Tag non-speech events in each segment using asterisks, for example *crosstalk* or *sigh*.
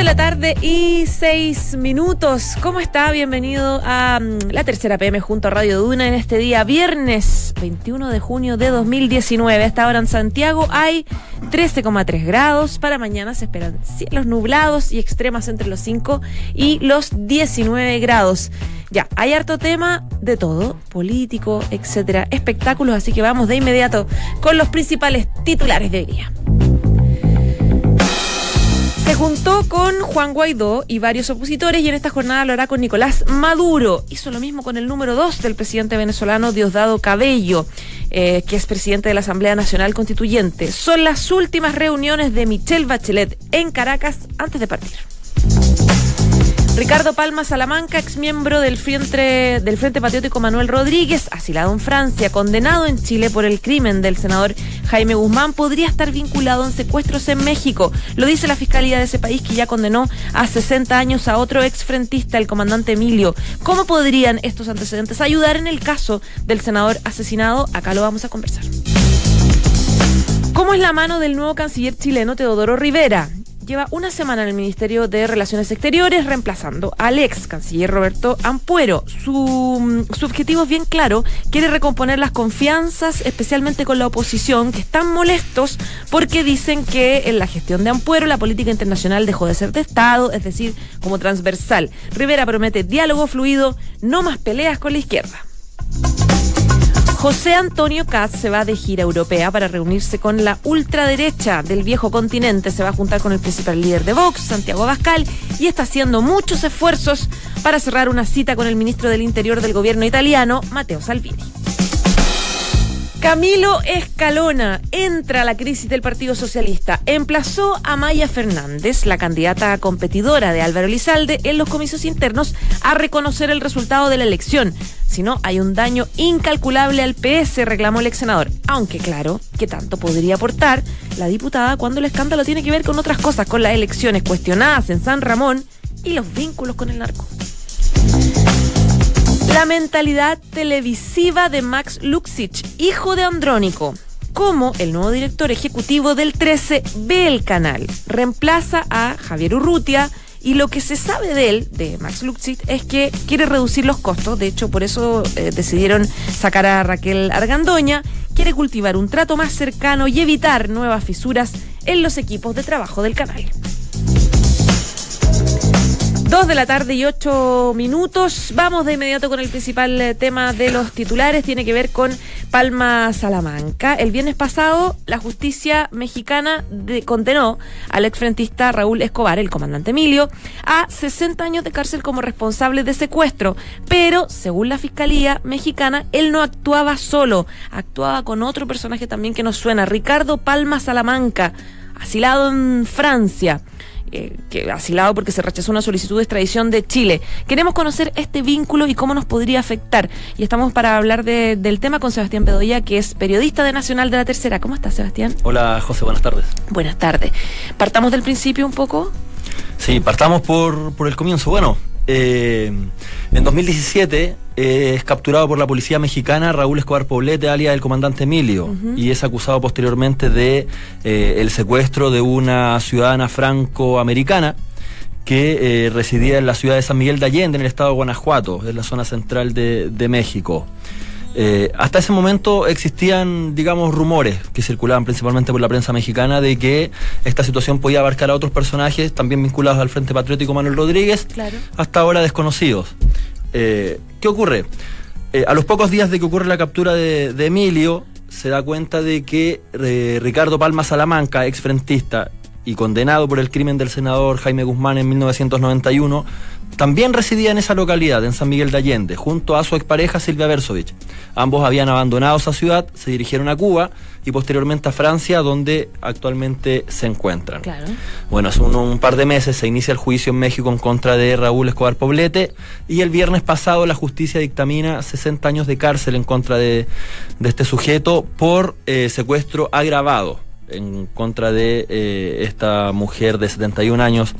De la tarde y seis minutos. ¿Cómo está? Bienvenido a mm, la tercera PM junto a Radio Duna en este día, viernes 21 de junio de 2019. Hasta ahora en Santiago hay 13,3 grados. Para mañana se esperan cielos nublados y extremas entre los 5 y los 19 grados. Ya, hay harto tema de todo, político, etcétera, espectáculos, así que vamos de inmediato con los principales titulares de hoy día. Se juntó con Juan Guaidó y varios opositores y en esta jornada lo hará con Nicolás Maduro. Hizo lo mismo con el número dos del presidente venezolano Diosdado Cabello, eh, que es presidente de la Asamblea Nacional Constituyente. Son las últimas reuniones de Michelle Bachelet en Caracas antes de partir. Ricardo Palma Salamanca, exmiembro del Frente, del Frente Patriótico Manuel Rodríguez, asilado en Francia, condenado en Chile por el crimen del senador Jaime Guzmán, podría estar vinculado en secuestros en México. Lo dice la Fiscalía de ese país que ya condenó a 60 años a otro exfrentista, el comandante Emilio. ¿Cómo podrían estos antecedentes ayudar en el caso del senador asesinado? Acá lo vamos a conversar. ¿Cómo es la mano del nuevo canciller chileno Teodoro Rivera? Lleva una semana en el Ministerio de Relaciones Exteriores reemplazando al ex canciller Roberto Ampuero. Su, su, objetivo es bien claro, quiere recomponer las confianzas, especialmente con la oposición, que están molestos porque dicen que en la gestión de Ampuero la política internacional dejó de ser de Estado, es decir, como transversal. Rivera promete diálogo fluido, no más peleas con la izquierda. José Antonio Katz se va de gira europea para reunirse con la ultraderecha del viejo continente. Se va a juntar con el principal líder de Vox, Santiago Abascal, y está haciendo muchos esfuerzos para cerrar una cita con el ministro del Interior del gobierno italiano, Matteo Salvini. Camilo Escalona entra a la crisis del Partido Socialista. Emplazó a Maya Fernández, la candidata competidora de Álvaro Lizalde, en los comicios internos a reconocer el resultado de la elección. Si no, hay un daño incalculable al PS, reclamó el ex senador. Aunque claro, ¿qué tanto podría aportar la diputada cuando el escándalo tiene que ver con otras cosas, con las elecciones cuestionadas en San Ramón y los vínculos con el narco? La mentalidad televisiva de Max Luxich, hijo de Andrónico, como el nuevo director ejecutivo del 13 ve el canal. Reemplaza a Javier Urrutia y lo que se sabe de él, de Max Luxich, es que quiere reducir los costos. De hecho, por eso eh, decidieron sacar a Raquel Argandoña. Quiere cultivar un trato más cercano y evitar nuevas fisuras en los equipos de trabajo del canal. Dos de la tarde y ocho minutos. Vamos de inmediato con el principal eh, tema de los titulares. Tiene que ver con Palma Salamanca. El viernes pasado, la justicia mexicana condenó al exfrentista Raúl Escobar, el comandante Emilio, a 60 años de cárcel como responsable de secuestro. Pero, según la fiscalía mexicana, él no actuaba solo. Actuaba con otro personaje también que nos suena, Ricardo Palma Salamanca, asilado en Francia eh, que asilado porque se rechazó una solicitud de extradición de Chile. Queremos conocer este vínculo y cómo nos podría afectar. Y estamos para hablar del tema con Sebastián Pedoya, que es periodista de Nacional de la Tercera. ¿Cómo estás, Sebastián? Hola, José, buenas tardes. Buenas tardes. ¿Partamos del principio un poco? Sí, partamos por, por el comienzo. Bueno, eh, en 2017 eh, es capturado por la policía mexicana Raúl Escobar Poblete, alias el comandante Emilio, y es acusado posteriormente de eh, el secuestro de una ciudadana franco-americana que residía en la ciudad de San Miguel de Allende, en el estado de Guanajuato, en la zona central de México. Eh, hasta ese momento existían, digamos, rumores que circulaban principalmente por la prensa mexicana de que esta situación podía abarcar a otros personajes también vinculados al Frente Patriótico Manuel Rodríguez, hasta ahora desconocidos. Eh, ¿Qué ocurre? Eh, a los pocos días de que ocurre la captura de, Emilio, se da cuenta de que Ricardo Palma Salamanca, exfrentista y condenado por el crimen del senador Jaime Guzmán en 1991, también residía en esa localidad, en San Miguel de Allende, junto a su expareja Silvia Bersovich. Ambos habían abandonado esa ciudad, se dirigieron a Cuba y posteriormente a Francia, donde actualmente se encuentran. Claro. Bueno, hace un, un, par de meses se inicia el juicio en México en contra de Raúl Escobar Poblete y el viernes pasado la justicia dictamina 60 años de cárcel en contra de, de este sujeto por eh, secuestro agravado en contra de eh, esta mujer de 71 años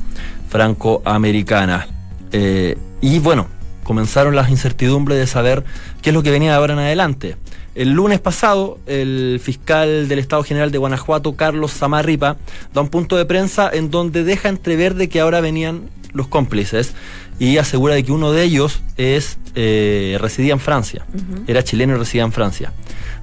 francoamericana. Eh, y bueno, comenzaron las incertidumbres de saber qué es lo que venía de ahora en adelante. El lunes pasado, el fiscal del Estado General de Guanajuato, Carlos Zamarripa, da un punto de prensa en donde deja entrever de que ahora venían los cómplices y asegura de que uno de ellos es eh, residía en Francia, uh -huh. era chileno y residía en Francia.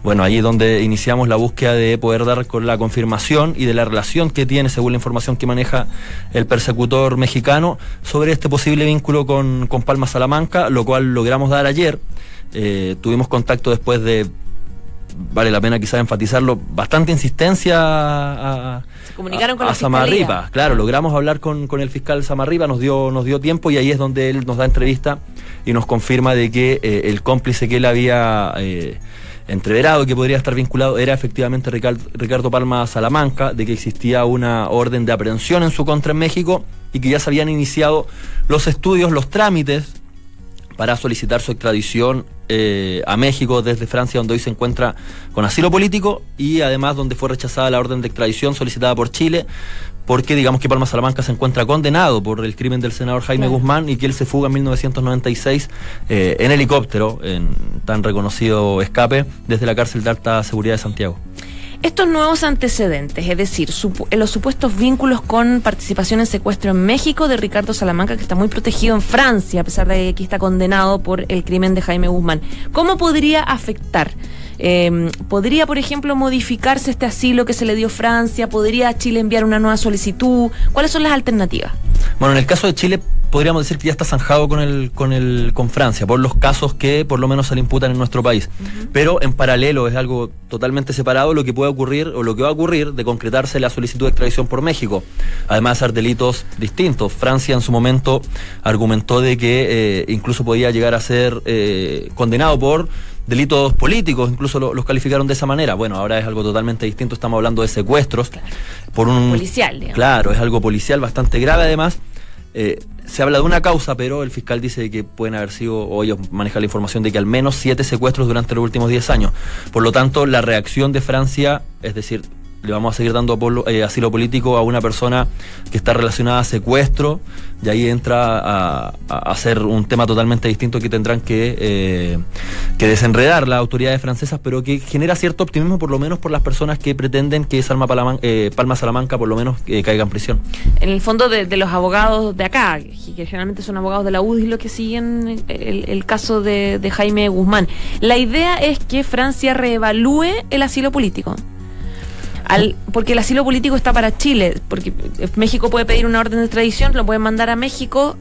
Bueno, ahí es donde iniciamos la búsqueda de poder dar con la confirmación y de la relación que tiene, según la información que maneja el persecutor mexicano, sobre este posible vínculo con, con Palma Salamanca, lo cual logramos dar ayer. Eh, tuvimos contacto después de vale la pena quizás enfatizarlo, bastante insistencia a, Se comunicaron con a, Samarripa. Claro, logramos hablar con, con el fiscal Samarripa, nos dio, nos dio tiempo y ahí es donde él nos da entrevista y nos confirma de que eh, el cómplice que él había eh, entreverado que podría estar vinculado era efectivamente Ricardo, Ricardo Palma Salamanca, de que existía una orden de aprehensión en su contra en México y que ya se habían iniciado los estudios, los trámites para solicitar su extradición eh, a México desde Francia, donde hoy se encuentra con asilo político y además donde fue rechazada la orden de extradición solicitada por Chile, porque digamos que Palma Salamanca se encuentra condenado por el crimen del senador Jaime Claro. Guzmán y que él se fuga en 1996 eh, en helicóptero, en tan reconocido escape, desde la cárcel de alta seguridad de Santiago. Estos nuevos antecedentes, es decir, supu- los supuestos vínculos con participación en secuestro en México de Ricardo Salamanca, que está muy protegido en Francia, a pesar de que está condenado por el crimen de Jaime Guzmán, ¿cómo podría afectar? Eh, ¿Podría, por ejemplo, modificarse este asilo que se le dio Francia? ¿Podría Chile enviar una nueva solicitud? ¿Cuáles son las alternativas? Bueno, en el caso de Chile podríamos decir que ya está zanjado con el, con el, con Francia, por los casos que por lo menos se le imputan en nuestro país. Pero en paralelo es algo totalmente separado lo que puede ocurrir o lo que va a ocurrir de concretarse la solicitud de extradición por México. Además de ser delitos distintos. Francia en su momento argumentó de que eh, incluso podía llegar a ser eh, condenado por delitos políticos, incluso lo- los calificaron de esa manera. Bueno, ahora es algo totalmente distinto, estamos hablando de secuestros por un Policial, digamos. Claro, es algo policial bastante grave además. Eh, se habla de una causa, pero el fiscal dice que pueden haber sido, o ellos manejan la información de que al menos siete secuestros durante los últimos 10 años. Por lo tanto, la reacción de Francia, es decir, le vamos a seguir dando apolo- eh, asilo político a una persona que está relacionada a secuestro, y ahí entra a, a- ser un tema totalmente distinto que tendrán que, eh, que desenredar las autoridades francesas, pero que genera cierto optimismo, por lo menos por las personas que pretenden que Salma Palaman- eh, Palma Salamanca, por lo menos, eh, caiga en prisión. en el fondo de, de los abogados de acá, que generalmente son abogados de la UDI los que siguen el, caso de Jaime Guzmán. La idea es que Francia reevalúe el asilo político. Al, porque el asilo político está para Chile, porque México puede pedir una orden de extradición, lo pueden mandar a México,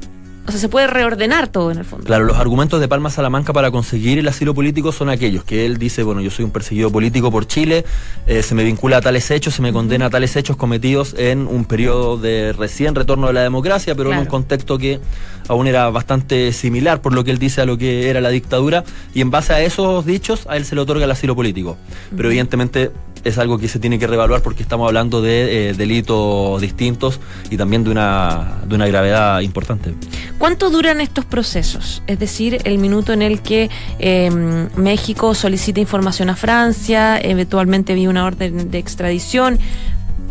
o sea, se puede reordenar todo en el fondo. Claro, los argumentos de Palma Salamanca para conseguir el asilo político son aquellos que él dice, bueno, yo soy un perseguido político por Chile, eh, se me vincula a tales hechos, se me condena a tales hechos cometidos en un periodo de recién retorno de la democracia, pero en un contexto que aún era bastante similar por lo que él dice a lo que era la dictadura, y en base a esos dichos a él se le otorga el asilo político. Pero evidentemente es algo que se tiene que reevaluar porque estamos hablando de eh, delitos distintos y también de una, de una gravedad importante. ¿Cuánto duran estos procesos? Es decir, el minuto en el que eh, México solicita información a Francia, eventualmente vi una orden de extradición.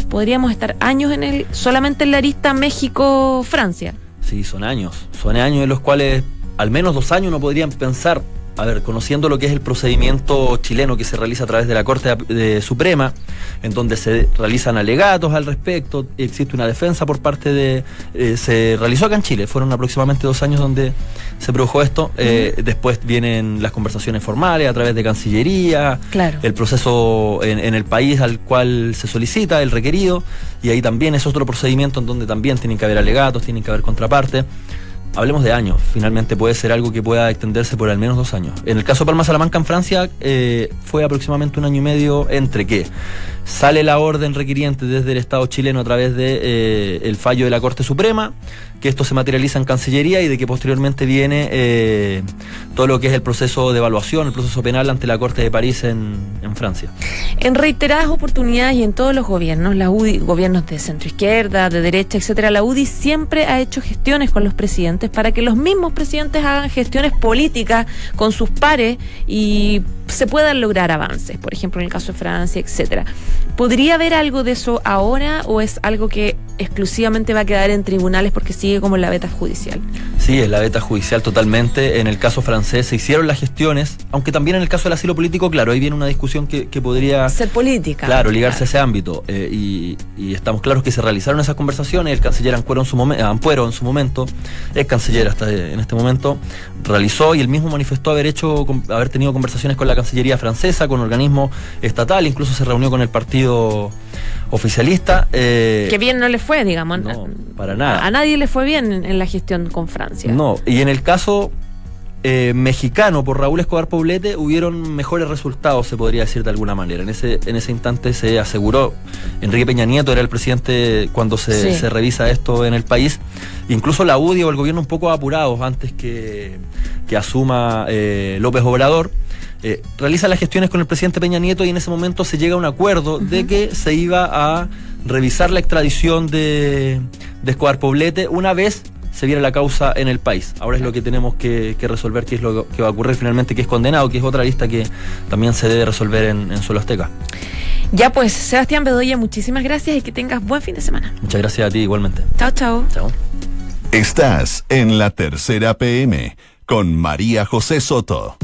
Podríamos estar años en el solamente en la arista México-Francia. Sí, son años. Son años en los cuales al menos dos años no podrían pensar, a ver, conociendo lo que es el procedimiento chileno que se realiza a través de la Corte de- de Suprema, en donde se realizan alegatos al respecto, existe una defensa por parte de... eh, se realizó acá en Chile, fueron aproximadamente dos años donde se produjo esto, eh, después vienen las conversaciones formales a través de Cancillería, Claro. el proceso en, en el país al cual se solicita, el requerido, y ahí también es otro procedimiento en donde también tienen que haber alegatos, tienen que haber contraparte. Hablemos de años, finalmente puede ser algo que pueda extenderse por al menos dos años. En el caso de Palma Salamanca en Francia eh, fue aproximadamente un año y medio entre que sale la orden requiriente desde el Estado chileno a través de eh, fallo de la Corte Suprema, que esto se materializa en Cancillería y de que posteriormente viene eh, todo lo que es el proceso de evaluación, el proceso penal ante la Corte de París en, Francia. En reiteradas oportunidades y en todos los gobiernos, la UDI, gobiernos de centro izquierda, de derecha, etcétera, la UDI siempre ha hecho gestiones con los presidentes para que los mismos presidentes hagan gestiones políticas con sus pares y se puedan lograr avances, por ejemplo en el caso de Francia, etcétera. ¿Podría haber algo de eso ahora o es algo que exclusivamente va a quedar en tribunales porque sigue como la beta judicial? Sí, es la beta judicial totalmente. En el caso francés se hicieron las gestiones, aunque también en el caso del asilo político, claro, ahí viene una discusión que, que podría... Ser política. Claro, ligarse a ese ámbito. Eh, y, y, estamos claros que se realizaron esas conversaciones. El canciller Ampuero en su, momen Ampuero, en su momento, es canciller hasta en este momento, realizó y él mismo manifestó haber hecho, haber tenido conversaciones con la Cancillería francesa, con organismos estatales, incluso se reunió con el partido oficialista. Eh, que bien no le fue, digamos. No, para nada. A, nadie le fue bien en, en, la gestión con Francia. No, y en el caso eh, mexicano por Raúl Escobar Poblete hubieron mejores resultados, se podría decir de alguna manera. En ese, en ese instante se aseguró, Enrique Peña Nieto era el presidente cuando se, sí. se revisa esto en el país, incluso la UDI o el gobierno un poco apurados antes que, que asuma eh, López Obrador. Eh, realiza las gestiones con el presidente Peña Nieto y en ese momento se llega a un acuerdo uh -huh. de que se iba a revisar la extradición de, de Escobar Poblete una vez se viera la causa en el país. Ahora es lo que tenemos que, que, resolver, qué es lo que va a ocurrir finalmente, que es condenado, que es otra lista que también se debe resolver en, en suelo azteca. Ya pues, Sebastián Bedoya, muchísimas gracias y que tengas buen fin de semana. Muchas gracias a ti igualmente. Chao, chao. Chao. Estás en la tercera PM con María José Soto.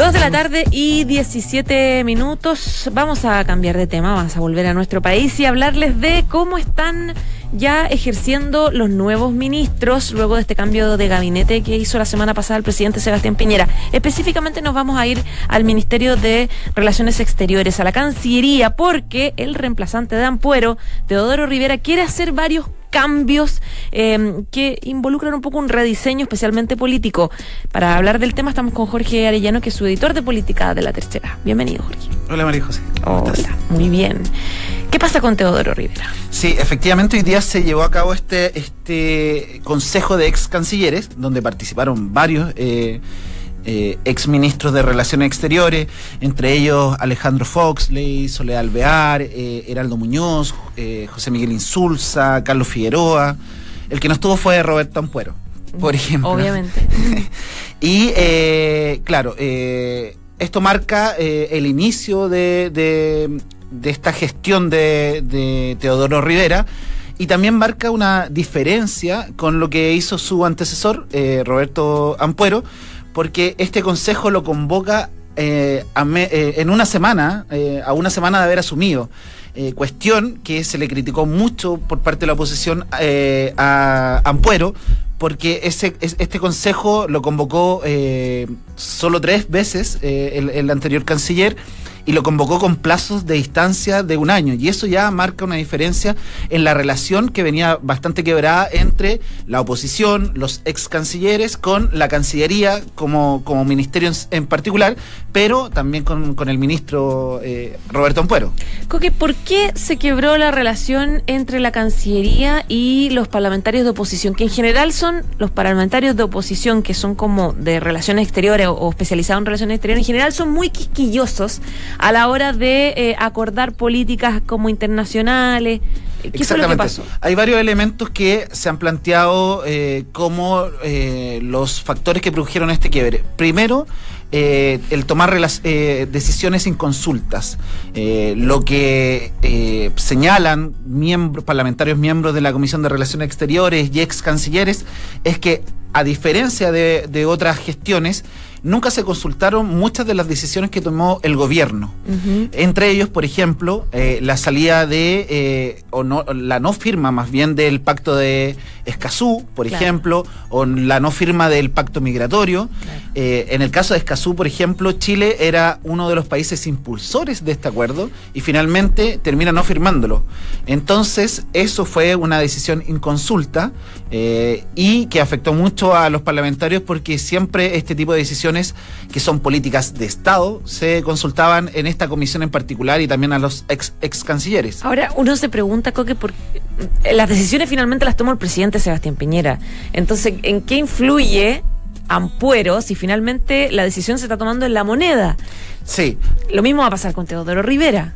2 de la tarde y 17 minutos. Vamos a cambiar de tema, vamos a volver a nuestro país y hablarles de cómo están ya ejerciendo los nuevos ministros luego de este cambio de gabinete que hizo la semana pasada el presidente Sebastián Piñera. Específicamente nos vamos a ir al Ministerio de Relaciones Exteriores, a la Cancillería, porque el reemplazante de Ampuero, Teodoro Rivera, quiere hacer varios cambios eh, que involucran un poco un rediseño especialmente político. Para hablar del tema estamos con Jorge Arellano, que es su editor de política de la tercera. Bienvenido, Jorge. Hola, María José. Hola, muy bien. ¿Qué pasa con Teodoro Rivera? Sí, efectivamente hoy día se llevó a cabo este, este consejo de ex cancilleres, donde participaron varios eh, eh, ex ministros de Relaciones Exteriores, entre ellos Alejandro Foxley, Soledad Alvear, eh, Heraldo Muñoz, eh, José Miguel Insulza, Carlos Figueroa. El que no estuvo fue Roberto Ampuero, por ejemplo. Obviamente. *laughs* y eh, claro, esto marca el inicio de, de, de, esta gestión de, de Teodoro Rivera y también marca una diferencia con lo que hizo su antecesor, eh, Roberto Ampuero, porque este consejo lo convoca eh, eh, en una semana, eh, a una semana de haber asumido. cuestión que se le criticó mucho por parte de la oposición a Ampuero, porque ese, este consejo lo convocó solo tres veces el anterior canciller y lo convocó con plazos de distancia de un año. Y eso ya marca una diferencia en la relación que venía bastante quebrada entre la oposición, los ex cancilleres, con la Cancillería como, como ministerio en, en particular, pero también con, con el ministro eh, Roberto Ampuero. Coque, ¿por qué se quebró la relación entre la Cancillería y los parlamentarios de oposición? Que en general son los parlamentarios de oposición que son como de relaciones exteriores o, o especializados en relaciones exteriores, en general son muy quisquillosos a la hora de eh, acordar políticas como internacionales. ¿Qué fue lo que pasó? Hay varios elementos que se han planteado eh, como eh, los factores que produjeron este quiebre. Primero, eh, el tomar eh, decisiones sin consultas. Lo que señalan miembros, parlamentarios miembros de la Comisión de Relaciones Exteriores y ex cancilleres es que, a diferencia de, de otras gestiones, nunca se consultaron muchas de las decisiones que tomó el gobierno. Uh -huh. Entre ellos, por ejemplo, eh, la salida de, eh, o no, la no firma más bien del pacto de Escazú, por claro. ejemplo, o la no firma del pacto migratorio. Claro. Eh, en el caso de Escazú, por ejemplo, Chile era uno de los países impulsores de este acuerdo y finalmente termina no firmándolo. Entonces, eso fue una decisión inconsulta y que afectó mucho a los parlamentarios porque siempre este tipo de decisiones decisiones que son políticas de Estado se consultaban en esta comisión en particular y también a los ex, ex cancilleres. Ahora, uno se pregunta, Coque, por las decisiones finalmente las toma el presidente Sebastián Piñera. Entonces, ¿en qué influye Ampuero si finalmente la decisión se está tomando en la moneda? Sí. Lo mismo va a pasar con Teodoro Rivera.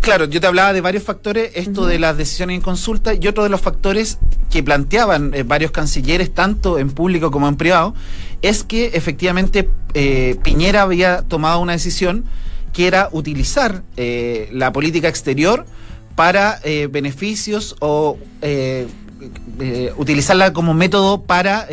Claro, yo te hablaba de varios factores, esto de las decisiones en consulta y otro de los factores que planteaban eh, varios cancilleres, tanto en público como en privado, es que efectivamente eh, Piñera había tomado una decisión que era utilizar eh, la política exterior para beneficios o utilizarla como método para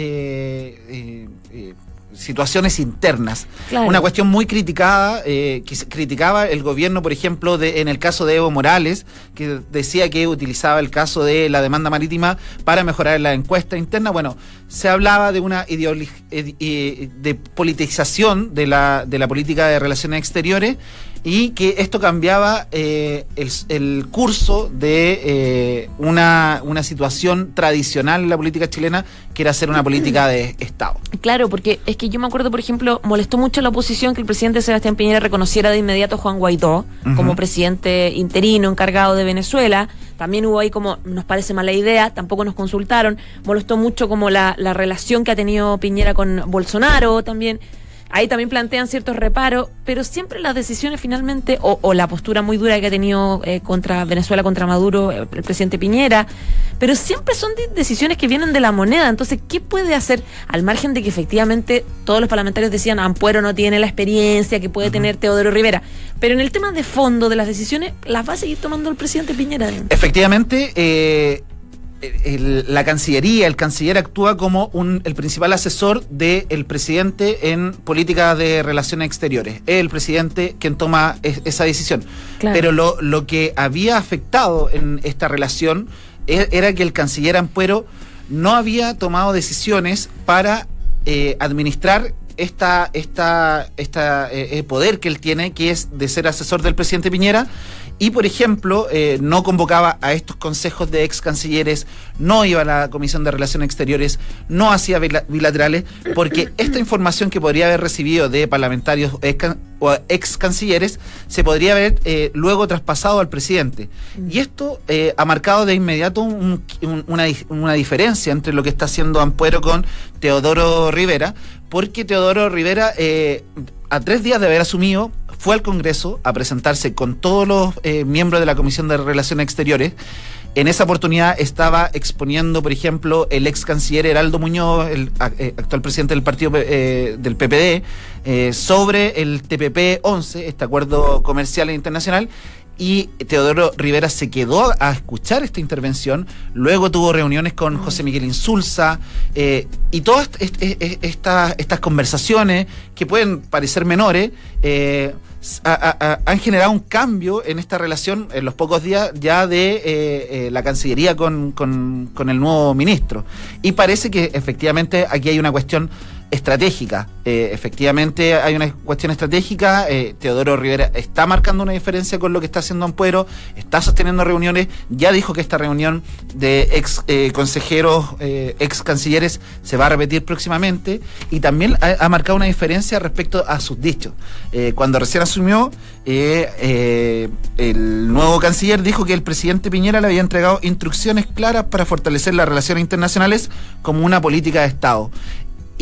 situaciones internas. Una cuestión muy criticada, eh, que criticaba el gobierno, por ejemplo, de, en el caso de Evo Morales, que decía que utilizaba el caso de la demanda marítima para mejorar la encuesta interna. Bueno, se hablaba de una ideología eh, de politización de la, de la política de relaciones exteriores y que esto cambiaba eh, el, curso de eh, una, una situación tradicional en la política chilena, que era hacer una política de Estado. Claro, porque es que yo me acuerdo, por ejemplo, molestó mucho la oposición que el presidente Sebastián Piñera reconociera de inmediato a Juan Guaidó como presidente interino encargado de Venezuela. También hubo ahí como, nos parece mala idea, tampoco nos consultaron. Molestó mucho como la, la relación que ha tenido Piñera con Bolsonaro también. Ahí también plantean ciertos reparos, pero siempre las decisiones finalmente, o, la postura muy dura que ha tenido eh, contra Venezuela, contra Maduro, el presidente Piñera, pero siempre son decisiones que vienen de la moneda. Entonces, ¿qué puede hacer al margen de que efectivamente todos los parlamentarios decían Ampuero no tiene la experiencia que puede tener Teodoro Rivera? Pero en el tema de fondo de las decisiones, las va a seguir tomando el presidente Piñera. Efectivamente, eh, la Cancillería, el canciller actúa como un, el principal asesor del presidente en política de relaciones exteriores. Es el presidente quien toma esa decisión. Pero lo, lo, que había afectado en esta relación e, era que el canciller Ampuero no había tomado decisiones para eh, administrar esta, esta, esta eh, poder que él tiene, que es de ser asesor del presidente Piñera, y, por ejemplo, eh, no convocaba a estos consejos de ex cancilleres, no iba a la Comisión de Relaciones Exteriores, no hacía bilaterales, porque esta información que podría haber recibido de parlamentarios o ex cancilleres se podría haber eh, luego traspasado al presidente. Y esto eh, ha marcado de inmediato una, una diferencia entre lo que está haciendo Ampuero con Teodoro Rivera, porque Teodoro Rivera, a tres días de haber asumido, fue al Congreso a presentarse con todos los eh, miembros de la Comisión de Relaciones Exteriores. En esa oportunidad estaba exponiendo, por ejemplo, el ex canciller Heraldo Muñoz, el eh, actual presidente del partido eh, del PPD, sobre el TPP-11, este acuerdo comercial e internacional, y Teodoro Rivera se quedó a escuchar esta intervención, luego tuvo reuniones con José Miguel Insulza eh, y todas estas, estas conversaciones que pueden parecer menores eh, han generado un cambio en esta relación en los pocos días ya de eh, la Cancillería con, con, con el nuevo ministro. Y parece que efectivamente aquí hay una cuestión estratégica. Eh, efectivamente hay una cuestión estratégica. Eh, Teodoro Rivera está marcando una diferencia con lo que está haciendo Ampuero, está sosteniendo reuniones, ya dijo que esta reunión de ex eh, consejeros, ex cancilleres se va a repetir próximamente y también ha, marcado una diferencia respecto a sus dichos. cuando recién asumió, el nuevo canciller dijo que el presidente Piñera le había entregado instrucciones claras para fortalecer las relaciones internacionales como una política de Estado.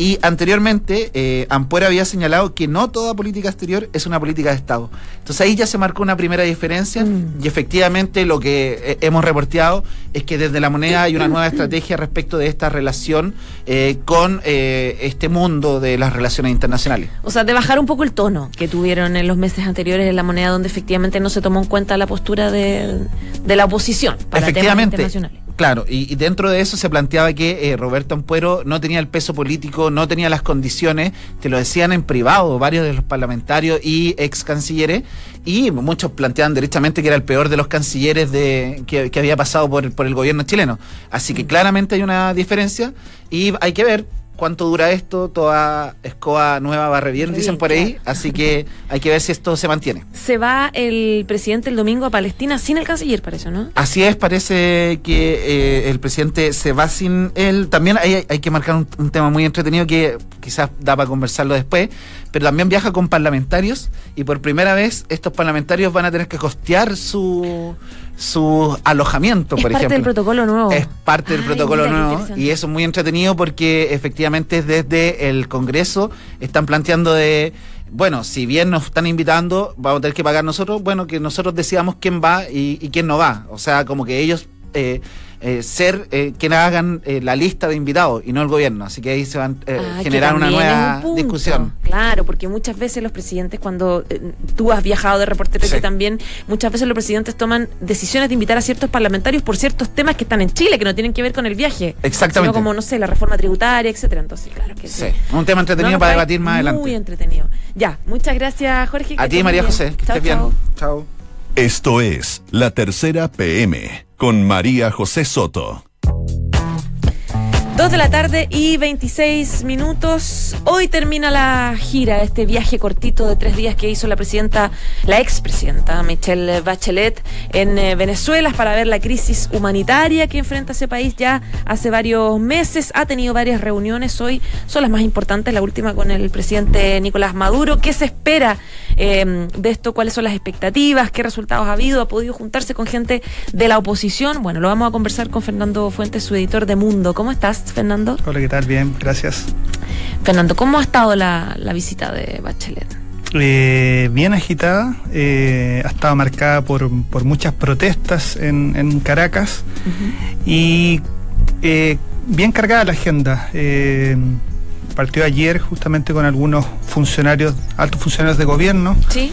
Y anteriormente, eh, Ampuero había señalado que no toda política exterior es una política de Estado. Entonces ahí ya se marcó una primera diferencia mm. y efectivamente lo que eh, hemos reporteado es que desde la moneda hay una nueva estrategia respecto de esta relación eh, con este mundo de las relaciones internacionales. O sea, de bajar un poco el tono que tuvieron en los meses anteriores en la moneda donde efectivamente no se tomó en cuenta la postura de, la oposición para efectivamente, temas internacionales. Claro, y, dentro de eso se planteaba que eh, Roberto Ampuero no tenía el peso político, no tenía las condiciones, te lo decían en privado varios de los parlamentarios y ex cancilleres, y muchos planteaban directamente que era el peor de los cancilleres de, que, había pasado por, por el gobierno chileno. Así que mm. claramente hay una diferencia y hay que ver cuánto dura esto, toda escoba nueva barre bien, dicen por ahí, claro. así que hay que ver si esto se mantiene. Se va el presidente el domingo a Palestina sin el canciller, para eso, ¿no? Así es, parece que eh, el presidente se va sin él. También hay, hay que marcar un, un tema muy entretenido que quizás da para conversarlo después, pero también viaja con parlamentarios y por primera vez estos parlamentarios van a tener que costear su, su alojamiento, Es por parte ejemplo. del protocolo nuevo. Es parte del Ay, protocolo mira nuevo y eso es muy entretenido porque efectivamente desde el Congreso están planteando de, bueno, si bien nos están invitando, vamos a tener que pagar nosotros, bueno, que nosotros decidamos quién va y, y quién no va. O sea, como que ellos eh, eh, ser eh, quienes hagan eh, la lista de invitados y no el gobierno. Así que ahí se van a Ah, generar una nueva un discusión. Claro, porque muchas veces los presidentes, cuando eh, tú has viajado de reportero Sí. también, muchas veces los presidentes toman decisiones de invitar a ciertos parlamentarios por ciertos temas que están en Chile, que no tienen que ver con el viaje. Exactamente. Sino como, no sé, la reforma tributaria, etcétera. Entonces, claro que sí. Sí, un tema entretenido No, para debatir más adelante. Muy entretenido. Ya, muchas gracias, Jorge. A ti, María bien. José, que Chao, estés bien. Chao. Esto es La Tercera PM con María José Soto. Dos de la tarde y 26 minutos. Hoy termina la gira, este viaje cortito de tres días que hizo la presidenta, la expresidenta Michelle Bachelet en eh, Venezuela para ver la crisis humanitaria que enfrenta ese país ya hace varios meses. Ha tenido varias reuniones hoy, son las más importantes, la última con el presidente Nicolás Maduro. ¿Qué se espera eh, de esto? ¿Cuáles son las expectativas? ¿Qué resultados ha habido? ¿Ha podido juntarse con gente de la oposición? Bueno, lo vamos a conversar con Fernando Fuentes, su editor de Mundo. ¿Cómo estás, Fernando? Hola, ¿qué tal? Bien, gracias. Fernando, ¿cómo ha estado la, la visita de Bachelet? Eh, bien agitada, eh, ha estado marcada por, por muchas protestas en, en Caracas y eh, bien cargada la agenda. Partió ayer justamente con algunos funcionarios, altos funcionarios de gobierno. Sí.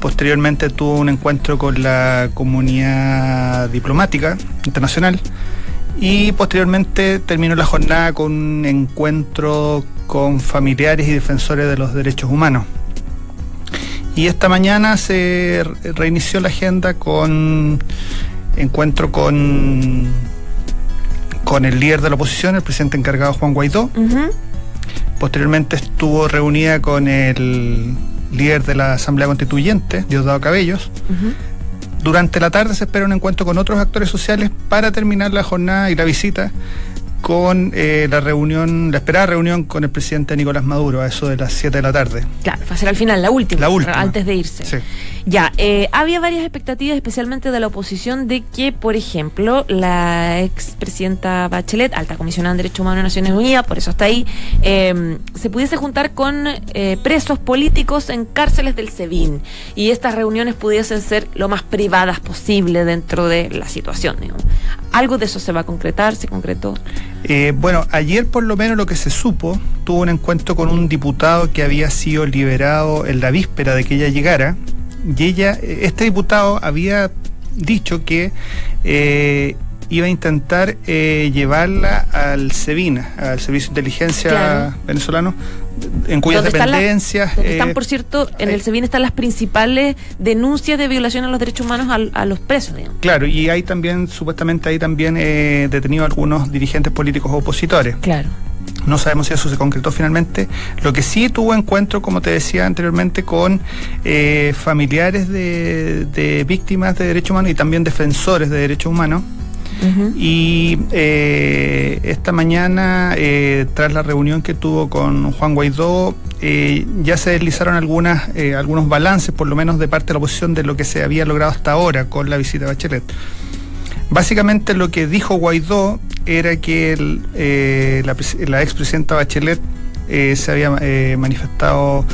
Posteriormente tuvo un encuentro con la comunidad diplomática internacional y posteriormente terminó la jornada con un encuentro con familiares y defensores de los derechos humanos. Y esta mañana se re- reinició la agenda con encuentro con con el líder de la oposición, el presidente encargado Juan Guaidó. Posteriormente estuvo reunida con el líder de la Asamblea Constituyente, Diosdado Cabellos. Durante la tarde se espera un encuentro con otros actores sociales para terminar la jornada y la visita con eh, la reunión, la esperada reunión con el presidente Nicolás Maduro a eso de las 7 de la tarde. Claro, va a ser al final, la última. La última. Antes de irse. Sí. Ya, eh, había varias expectativas, especialmente de la oposición, de que, por ejemplo, la expresidenta Bachelet, alta comisionada en Derechos Humanos de Naciones Unidas, por eso está ahí, eh, se pudiese juntar con eh, presos políticos en cárceles del SEBIN y estas reuniones pudiesen ser lo más privadas posible dentro de la situación. digamos. Algo de eso se va a concretar, se concretó. Eh, bueno, ayer por lo menos lo que se supo, tuvo un encuentro con un diputado que había sido liberado en la víspera de que ella llegara. Y ella, eh, este diputado había dicho que eh, iba a intentar eh, llevarla al SEBIN, al Servicio de Inteligencia Claro. venezolano, en cuyas están dependencias... Donde eh, están, por cierto, en el eh, SEBIN están las principales denuncias de violación a los derechos humanos al- a, los presos, digamos. Claro, y hay también, supuestamente hay también eh, detenido algunos dirigentes políticos opositores. Claro. No sabemos si eso se concretó finalmente. Lo que sí tuvo encuentro, como te decía anteriormente, con eh, familiares de, de víctimas de derechos humanos y también defensores de derechos humanos. Y eh, esta mañana, eh, tras la reunión que tuvo con Juan Guaidó, eh, ya se deslizaron algunas, algunos balances, por lo menos de parte de la oposición, de lo que se había logrado hasta ahora con la visita de Bachelet. Básicamente lo que dijo Guaidó era que el, la, pres- la expresidenta Bachelet se había manifestado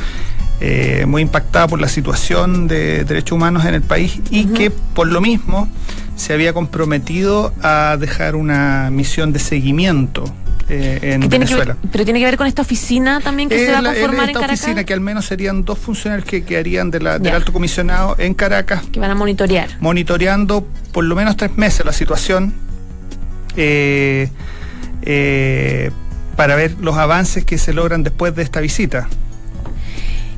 muy impactada por la situación de derechos humanos en el país y que por lo mismo se había comprometido a dejar una misión de seguimiento eh, en tiene ver- Venezuela. pero tiene que ver con esta oficina también que se va a conformar en esta Caracas. oficina, que al menos serían dos funcionarios que quedarían de la- del alto comisionado en Caracas, que van a monitorear. monitoreando por lo menos tres meses la situación eh, eh, para ver los avances que se logran después de esta visita.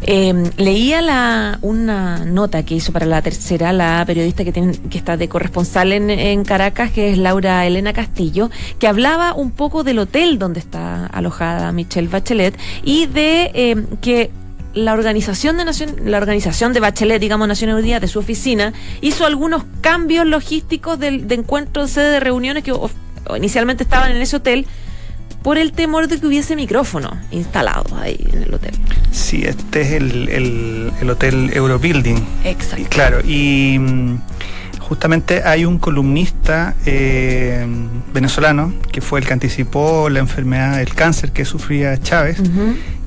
Eh, leía la, una nota que hizo para la tercera la periodista que, tiene, que está de corresponsal en, en Caracas, que es Laura Elena Castillo, que hablaba un poco del hotel donde está alojada Michelle Bachelet y de eh, que la organización de Nación, la organización de Bachelet, digamos Naciones Unidas, de su oficina, hizo algunos cambios logísticos de, de encuentros, sede de reuniones que o inicialmente estaban en ese hotel por el temor de que hubiese micrófonos instalados ahí en el hotel. Sí, este es el, el- el hotel Eurobuilding. Exacto. Y Claro, y mm, justamente hay un columnista eh, venezolano que fue el que anticipó la enfermedad del cáncer que sufría Chávez.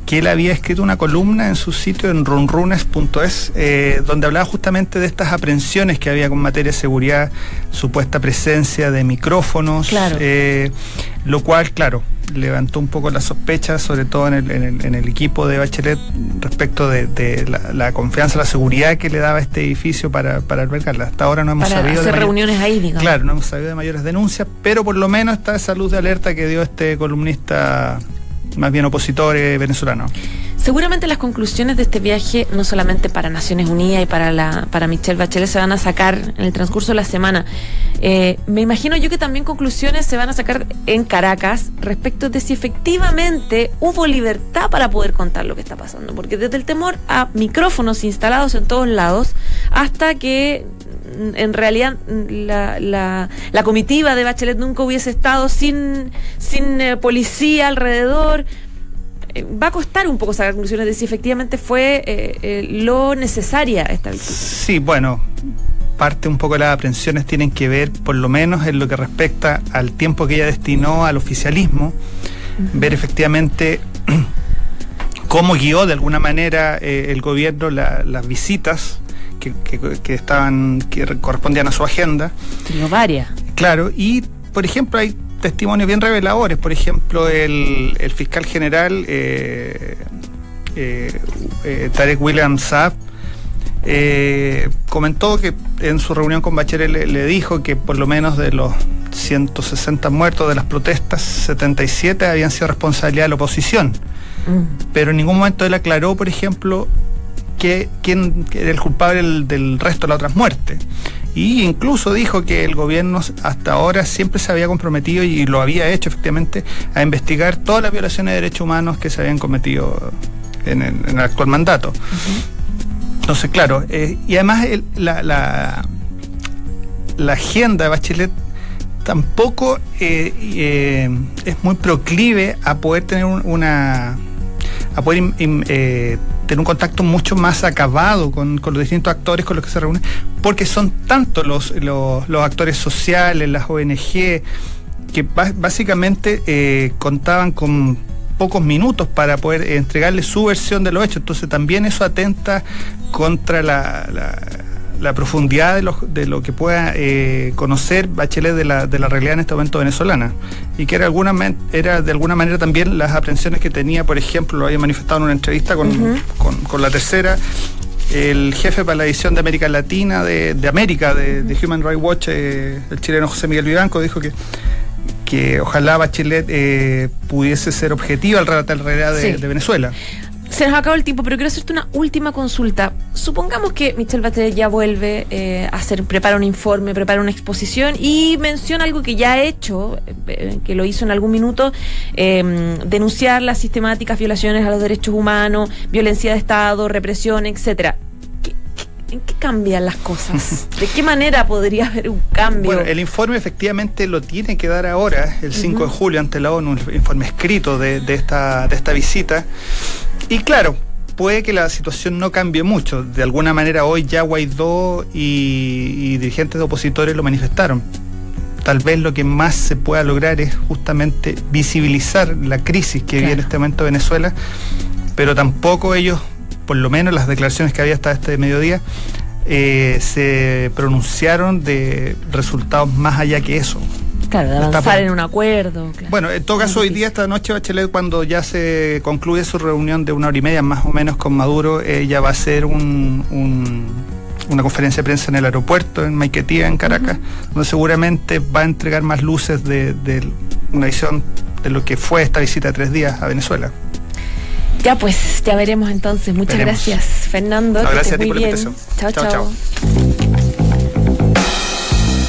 Que él había escrito una columna en su sitio en runrunes.es eh, donde hablaba justamente de estas aprensiones que había con materia de seguridad, supuesta presencia de micrófonos, Claro. eh, lo cual, claro, levantó un poco las sospechas, sobre todo en el, en el- en el equipo de Bachelet, respecto de, de la, la confianza, la seguridad que le daba este edificio para, para albergarla. Hasta ahora no hemos Para sabido hacer de mayor- reuniones ahí, digamos. Claro, no hemos sabido de mayores denuncias, pero por lo menos está esa luz de alerta que dio este columnista más bien opositor eh, venezolano. Seguramente las conclusiones de este viaje, no solamente para Naciones Unidas y para la para Michelle Bachelet, se van a sacar en el transcurso de la semana. Eh, me imagino yo que también conclusiones se van a sacar en Caracas respecto de si efectivamente hubo libertad para poder contar lo que está pasando. Porque desde el temor a micrófonos instalados en todos lados hasta que en realidad la, la, la comitiva de Bachelet nunca hubiese estado sin, sin eh, policía alrededor. Eh, va a costar un poco sacar conclusiones de si efectivamente fue eh, eh, lo necesaria esta visita. Sí, bueno, parte un poco de las aprensiones tienen que ver, por lo menos en lo que respecta al tiempo que ella destinó al oficialismo, ver efectivamente *clears throat* cómo guió de alguna manera eh, el gobierno la- las visitas que, que- que estaban que correspondían a su agenda. Tengo varias. Claro, y por ejemplo hay testimonios bien reveladores. Por ejemplo, el, el fiscal general eh, eh, eh, Tarek William Saab eh, comentó que en su reunión con Bachelet le, le dijo que por lo menos de los 160 muertos de las protestas, 77 habían sido responsabilidad de la oposición. Mm. Pero en ningún momento él aclaró, por ejemplo, que quién era el culpable del, del resto de las otras muertes. Y incluso dijo que el gobierno hasta ahora siempre se había comprometido y lo había hecho efectivamente a investigar todas las violaciones de derechos humanos que se habían cometido en el, en el actual mandato. Entonces, claro, eh, y además el- la, la, la agenda de Bachelet tampoco eh, eh, es muy proclive a poder tener un- una a poder eh, tener un contacto mucho más acabado con, los distintos actores con los que se reúnen, porque son tantos los, los, los actores sociales, las ONG, que básicamente eh, contaban con pocos minutos para poder entregarle su versión de los hechos. Entonces también eso atenta contra la- la profundidad de lo, de lo que pueda eh, conocer Bachelet de la, de la realidad en este momento venezolana. Y que era, alguna, era de alguna manera también las aprensiones que tenía, por ejemplo, lo había manifestado en una entrevista con- con la tercera, el jefe para la edición de América Latina, de, de América, de, de Human Rights Watch, eh, el chileno José Miguel Vivanco, dijo que que ojalá Bachelet eh, pudiese ser objetiva al relatar la realidad de, Sí. de Venezuela. Se nos acabó el tiempo, pero quiero hacerte una última consulta. Supongamos que Michelle Bachelet ya vuelve eh, a hacer, prepara un informe, prepara una exposición y menciona algo que ya ha hecho, eh, que lo hizo en algún minuto, eh, denunciar las sistemáticas violaciones a los derechos humanos, violencia de Estado, represión, etcétera. ¿Qué- qué- ¿En qué cambian las cosas? *laughs* ¿De qué manera podría haber un cambio? Bueno, el informe efectivamente lo tiene que dar ahora, el 5 de julio, ante la ONU, el informe escrito de, de esta, de esta visita. Y claro, puede que la situación no cambie mucho. De alguna manera hoy ya Guaidó y, y dirigentes de opositores lo manifestaron. Tal vez lo que más se pueda lograr es justamente visibilizar la crisis que vive en Claro. este momento Venezuela, pero tampoco ellos, por lo menos las declaraciones que había hasta este mediodía, eh, se pronunciaron de resultados más allá que eso. Claro, de está avanzar por- en un acuerdo. claro. Bueno, en todo caso, hoy día, esta noche, Bachelet, cuando ya se concluye su reunión de una hora y media más o menos con Maduro, ella va a hacer un- un- una conferencia de prensa en el aeropuerto, en Maiquetía, en Caracas, donde seguramente va a entregar más luces de, de una visión de lo que fue esta visita de tres días a Venezuela. Ya pues, ya veremos entonces. Muchas Veremos. gracias, Fernando. No, gracias a ti por la invitación. Chao, Chao, chao. chao.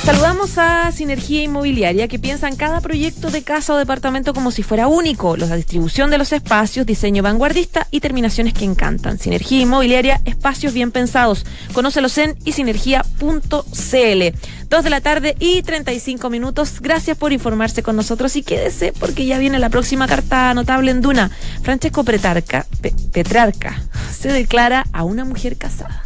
Saludamos a Sinergia Inmobiliaria que piensa en cada proyecto de casa o departamento como si fuera único. La distribución de los espacios, diseño vanguardista y terminaciones que encantan. Sinergia Inmobiliaria, espacios bien pensados. Conócelos en isinergia.cl. Dos de la tarde y 35 minutos. Gracias por informarse con nosotros y quédese porque ya viene la próxima carta notable en Duna. Francesco Petrarca, Pe- Petrarca se declara a una mujer casada.